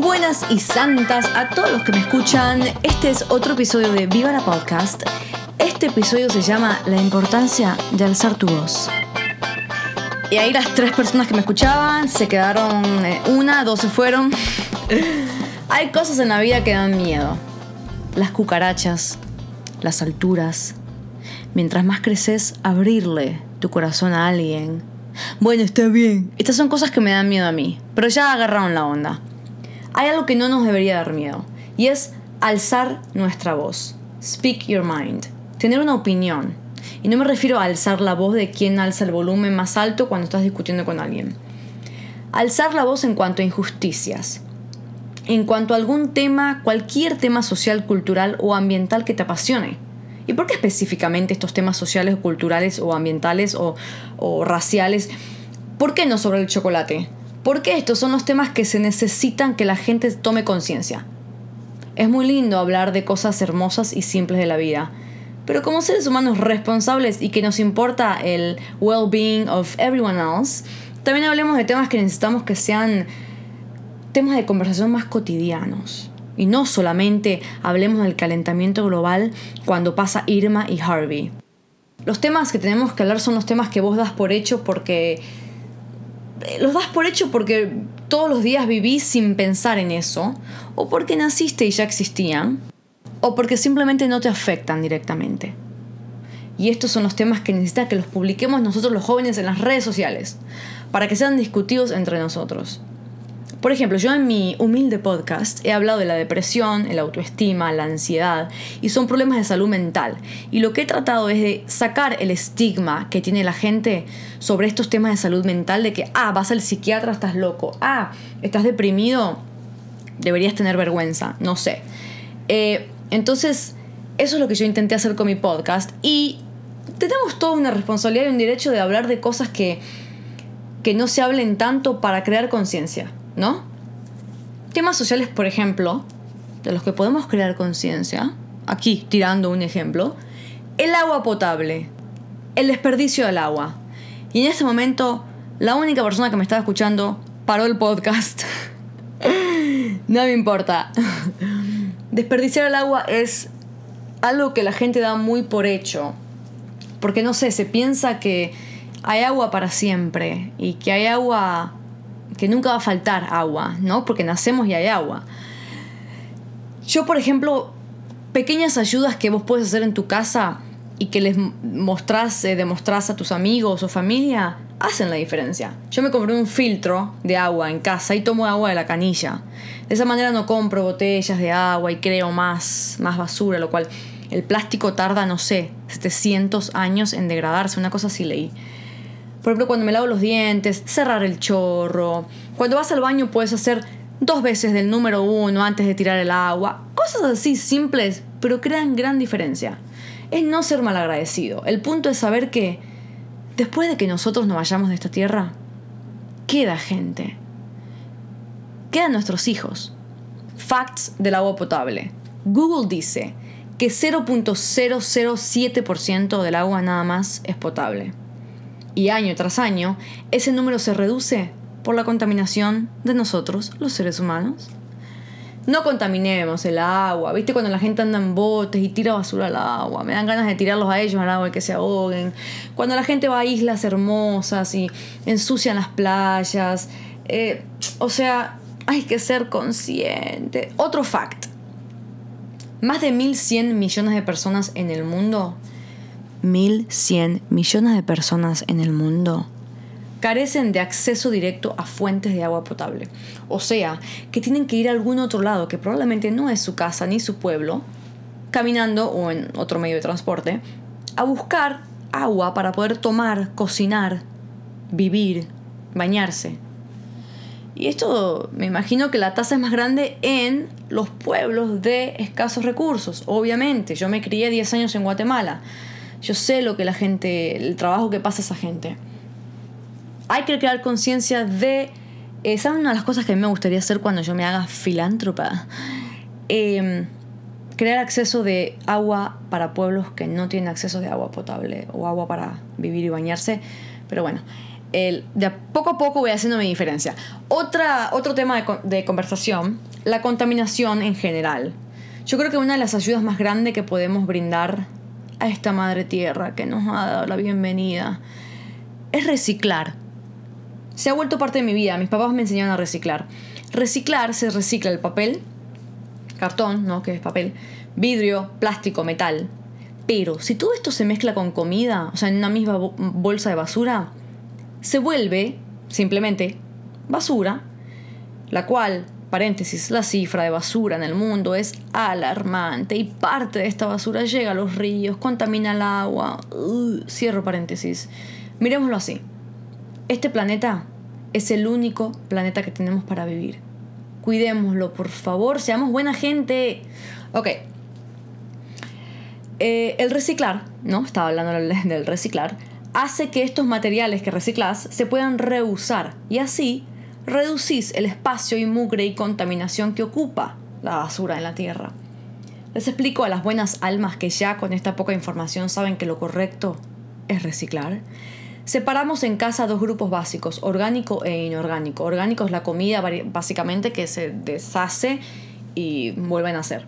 Buenas y santas a todos los que me escuchan. Este es otro episodio de Viva la Podcast. Este episodio se llama La importancia de alzar tu voz. Y ahí las tres personas que me escuchaban se quedaron, eh, una, dos se fueron. Hay cosas en la vida que dan miedo. Las cucarachas, las alturas. Mientras más creces, abrirle tu corazón a alguien. Bueno, está bien. Estas son cosas que me dan miedo a mí, pero ya agarraron la onda hay algo que no nos debería dar miedo y es alzar nuestra voz. Speak your mind. Tener una opinión. Y no me refiero a alzar la voz de quien alza el volumen más alto cuando estás discutiendo con alguien. Alzar la voz en cuanto a injusticias. En cuanto a algún tema, cualquier tema social, cultural o ambiental que te apasione. ¿Y por qué específicamente estos temas sociales, culturales o ambientales o, o raciales? ¿Por qué no sobre el chocolate? Porque estos son los temas que se necesitan que la gente tome conciencia. Es muy lindo hablar de cosas hermosas y simples de la vida, pero como seres humanos responsables y que nos importa el well-being of everyone else, también hablemos de temas que necesitamos que sean temas de conversación más cotidianos. Y no solamente hablemos del calentamiento global cuando pasa Irma y Harvey. Los temas que tenemos que hablar son los temas que vos das por hecho porque los das por hecho porque todos los días vivís sin pensar en eso, o porque naciste y ya existían, o porque simplemente no te afectan directamente. Y estos son los temas que necesita que los publiquemos nosotros los jóvenes en las redes sociales, para que sean discutidos entre nosotros. Por ejemplo, yo en mi humilde podcast he hablado de la depresión, el autoestima, la ansiedad y son problemas de salud mental. Y lo que he tratado es de sacar el estigma que tiene la gente sobre estos temas de salud mental de que, ah, vas al psiquiatra, estás loco, ah, estás deprimido, deberías tener vergüenza, no sé. Eh, entonces, eso es lo que yo intenté hacer con mi podcast y tenemos toda una responsabilidad y un derecho de hablar de cosas que, que no se hablen tanto para crear conciencia. ¿No? Temas sociales, por ejemplo, de los que podemos crear conciencia, aquí tirando un ejemplo, el agua potable, el desperdicio del agua. Y en este momento, la única persona que me estaba escuchando paró el podcast. no me importa. Desperdiciar el agua es algo que la gente da muy por hecho. Porque no sé, se piensa que hay agua para siempre y que hay agua que nunca va a faltar agua, ¿no? Porque nacemos y hay agua. Yo, por ejemplo, pequeñas ayudas que vos puedes hacer en tu casa y que les mostrás, eh, demostrás a tus amigos o familia, hacen la diferencia. Yo me compré un filtro de agua en casa y tomo agua de la canilla. De esa manera no compro botellas de agua y creo más, más basura, lo cual el plástico tarda, no sé, 700 años en degradarse, una cosa así leí. Por ejemplo, cuando me lavo los dientes, cerrar el chorro. Cuando vas al baño puedes hacer dos veces del número uno antes de tirar el agua. Cosas así simples, pero crean gran diferencia. Es no ser malagradecido. El punto es saber que después de que nosotros nos vayamos de esta tierra, queda gente. Quedan nuestros hijos. Facts del agua potable. Google dice que 0.007% del agua nada más es potable y año tras año, ese número se reduce por la contaminación de nosotros, los seres humanos. No contaminemos el agua, ¿viste? Cuando la gente anda en botes y tira basura al agua, me dan ganas de tirarlos a ellos al agua y que se ahoguen. Cuando la gente va a islas hermosas y ensucian las playas, eh, o sea, hay que ser consciente. Otro fact. Más de 1.100 millones de personas en el mundo 1.100 millones de personas en el mundo carecen de acceso directo a fuentes de agua potable. O sea, que tienen que ir a algún otro lado que probablemente no es su casa ni su pueblo, caminando o en otro medio de transporte, a buscar agua para poder tomar, cocinar, vivir, bañarse. Y esto me imagino que la tasa es más grande en los pueblos de escasos recursos. Obviamente, yo me crié 10 años en Guatemala. Yo sé lo que la gente, el trabajo que pasa esa gente. Hay que crear conciencia de... Eh, ¿Saben una de las cosas que a mí me gustaría hacer cuando yo me haga filántropa? Em, crear acceso de agua para pueblos que no tienen acceso de agua potable o agua para vivir y bañarse. Pero bueno, el, de poco a poco voy haciendo mi diferencia. Otra, otro tema de, de conversación, la contaminación en general. Yo creo que una de las ayudas más grandes que podemos brindar a esta madre tierra que nos ha dado la bienvenida es reciclar. Se ha vuelto parte de mi vida, mis papás me enseñaron a reciclar. Reciclar se recicla el papel, cartón, ¿no? Que es papel, vidrio, plástico, metal. Pero si todo esto se mezcla con comida, o sea, en una misma bolsa de basura, se vuelve simplemente basura, la cual, paréntesis, la cifra de basura en el mundo es alarmante y parte de esta basura llega a los ríos, contamina el agua. cierro paréntesis. Miremoslo así. Este planeta es el único planeta que tenemos para vivir. Cuidémoslo, por favor, seamos buena gente. Ok. Eh, el reciclar, ¿no? Estaba hablando del reciclar hace que estos materiales que reciclas se puedan reusar y así reducís el espacio y mugre y contaminación que ocupa la basura en la tierra. Les explico a las buenas almas que ya con esta poca información saben que lo correcto es reciclar. Separamos en casa dos grupos básicos, orgánico e inorgánico. Orgánico es la comida básicamente que se deshace y vuelve a nacer.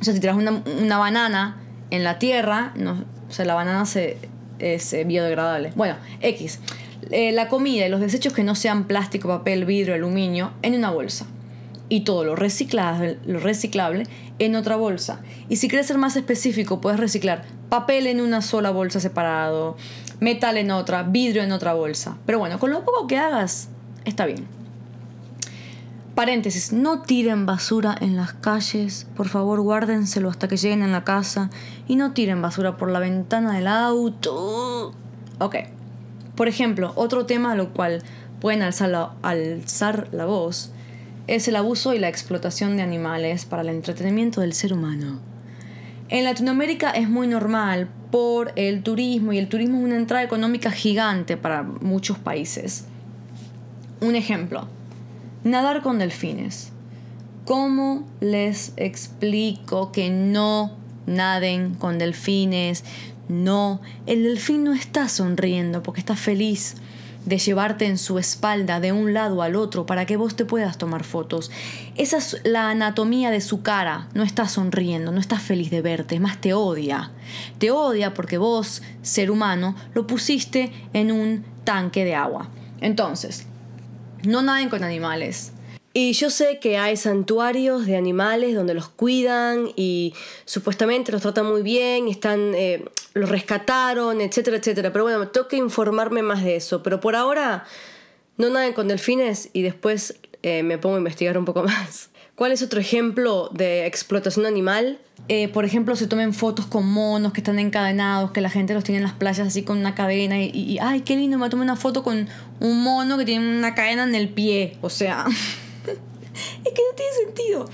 O sea, si tiras una, banana en la tierra, no, o la banana se es eh, biodegradable. Bueno, X. Eh, la comida y los desechos que no sean plástico, papel, vidrio, aluminio en una bolsa. Y todo lo reciclable, en otra bolsa. Y si quieres ser más específico, puedes reciclar papel en una sola bolsa separado, metal en otra, vidrio en otra bolsa. Pero bueno, con lo poco que hagas, está bien. Paréntesis, no tiren basura en las calles, por favor guárdenselo hasta que lleguen a la casa y no tiren basura por la ventana del auto. Ok. Por ejemplo, otro tema a lo cual pueden alzar la, alzar la voz es el abuso y la explotación de animales para el entretenimiento del ser humano. En Latinoamérica es muy normal por el turismo y el turismo es una entrada económica gigante para muchos países. Un ejemplo, Nadar con delfines. ¿Cómo les explico que no naden con delfines? No, el delfín no está sonriendo porque está feliz de llevarte en su espalda de un lado al otro para que vos te puedas tomar fotos. Esa es la anatomía de su cara. No está sonriendo, no está feliz de verte, es más te odia. Te odia porque vos, ser humano, lo pusiste en un tanque de agua. Entonces, no naden con animales. Y yo sé que hay santuarios de animales donde los cuidan y supuestamente los tratan muy bien, están, eh, los rescataron, etcétera, etcétera. Pero bueno, tengo que informarme más de eso. Pero por ahora, no naden con delfines y después eh, me pongo a investigar un poco más. ¿Cuál es otro ejemplo de explotación animal? Eh, por ejemplo, se tomen fotos con monos que están encadenados, que la gente los tiene en las playas así con una cadena y, ay, qué lindo, me tomé una foto con un mono que tiene una cadena en el pie. O sea, que no tiene sentido.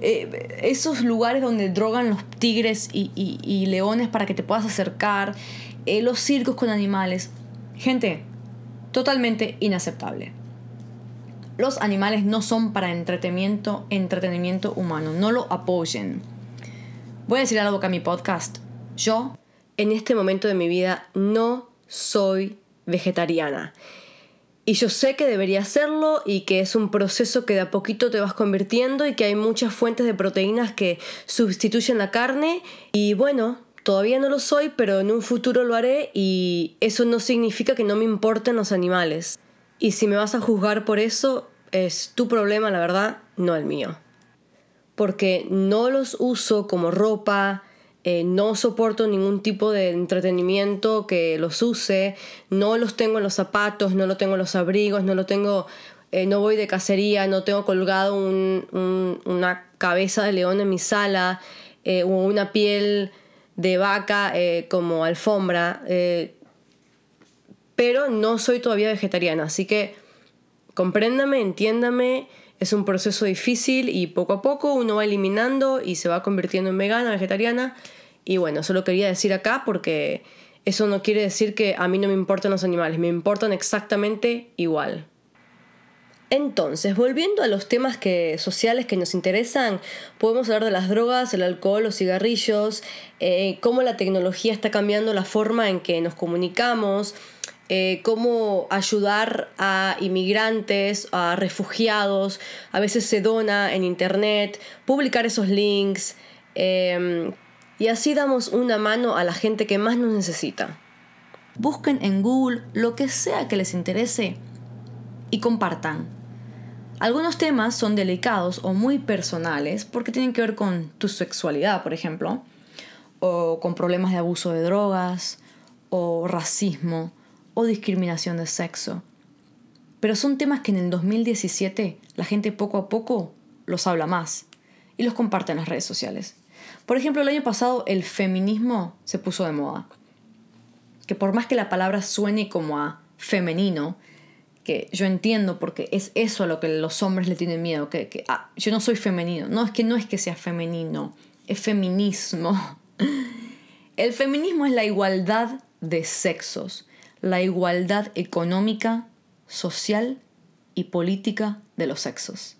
Eh, esos lugares donde drogan los tigres y, leones para que te puedas acercar, eh, los circos con animales. Gente, totalmente inaceptable. Los animales no son para entretenimiento, entretenimiento humano, no lo apoyen. Voy a decir algo acá a mi podcast. Yo, en este momento de mi vida, no soy vegetariana. Y yo sé que debería hacerlo y que es un proceso que de a poquito te vas convirtiendo y que hay muchas fuentes de proteínas que sustituyen la carne. Y bueno, todavía no lo soy, pero en un futuro lo haré y eso no significa que no me importen los animales. Y si me vas a juzgar por eso, es tu problema, la verdad, no el mío. Porque no los uso como ropa, eh, no soporto ningún tipo de entretenimiento que los use, no los tengo en los zapatos, no lo tengo en los abrigos, no lo tengo, eh, no voy de cacería, no tengo colgado una cabeza de león en mi sala eh, o una piel de vaca como alfombra pero no soy todavía vegetariana, así que compréndame, entiéndame, es un proceso difícil y poco a poco uno va eliminando y se va convirtiendo en vegana, vegetariana. Y bueno, eso lo quería decir acá porque eso no quiere decir que a mí no me importan los animales, me importan exactamente igual. Entonces, volviendo a los temas que, sociales que nos interesan, podemos hablar de las drogas, el alcohol, los cigarrillos, eh, cómo la tecnología está cambiando la forma en que nos comunicamos, eh, cómo ayudar a inmigrantes, a refugiados, a veces se dona en internet, publicar esos links em, y así damos una mano a la gente que más nos necesita. Busquen en Google lo que sea que les interese y compartan. Algunos temas son delicados o muy personales porque tienen que ver con tu sexualidad, por ejemplo, o con problemas de abuso de drogas, o racismo, o discriminación de sexo. Pero son temas que en el 2017 la gente poco a poco los habla más y los comparte en las redes sociales. Por ejemplo, el año pasado el feminismo se puso de moda. Que por más que la palabra suene como a femenino, que yo entiendo porque es eso a lo que los hombres le tienen miedo, que, ah, yo no soy femenino. No, es que no es que sea femenino, es feminismo. El feminismo es la igualdad de sexos la igualdad económica, social y política de los sexos.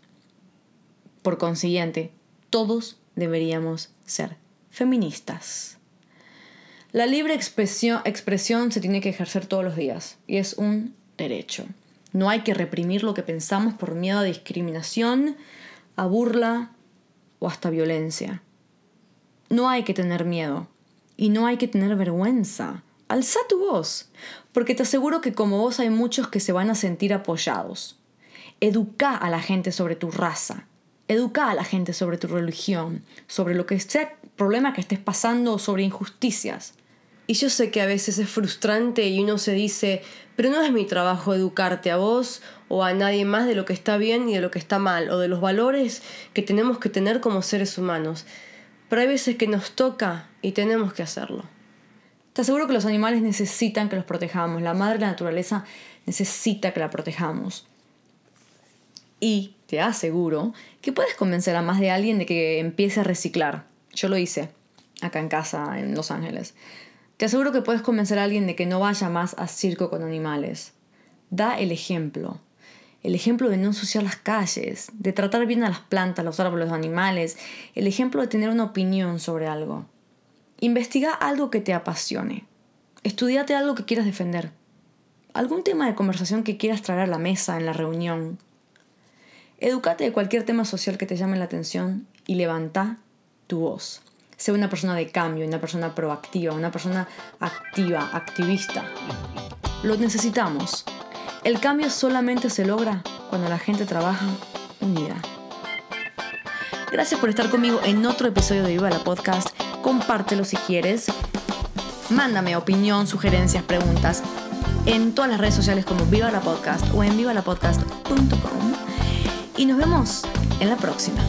Por consiguiente, todos deberíamos ser feministas. La libre expresión, se tiene que ejercer todos los días y es un derecho. No hay que reprimir lo que pensamos por miedo a discriminación, a burla o hasta violencia. No hay que tener miedo y no hay que tener vergüenza alza tu voz, porque te aseguro que como vos hay muchos que se van a sentir apoyados. Educa a la gente sobre tu raza, educa a la gente sobre tu religión, sobre lo que sea problema que estés pasando sobre injusticias. Y yo sé que a veces es frustrante y uno se dice, pero no es mi trabajo educarte a vos o a nadie más de lo que está bien y de lo que está mal, o de los valores que tenemos que tener como seres humanos. Pero hay veces que nos toca y tenemos que hacerlo. Te aseguro que los animales necesitan que los protejamos. La madre la naturaleza necesita que la protejamos. Y te aseguro que puedes convencer a más de alguien de que empiece a reciclar. Yo lo hice acá en casa en Los Ángeles. Te aseguro que puedes convencer a alguien de que no vaya más a circo con animales. Da el ejemplo. El ejemplo de no ensuciar las calles, de tratar bien a las plantas, los árboles, los animales. El ejemplo de tener una opinión sobre algo. Investiga algo que te apasione. Estudiate algo que quieras defender. Algún tema de conversación que quieras traer a la mesa en la reunión. Educate de cualquier tema social que te llame la atención y levanta tu voz. Sé una persona de cambio, una persona proactiva, una persona activa, activista. Lo necesitamos. El cambio solamente se logra cuando la gente trabaja unida. Gracias por estar conmigo en otro episodio de Viva la Podcast compártelo si quieres. Mándame opinión, sugerencias, preguntas en todas las redes sociales como Viva la Podcast o en vivalapodcast.com. Y nos vemos en la próxima.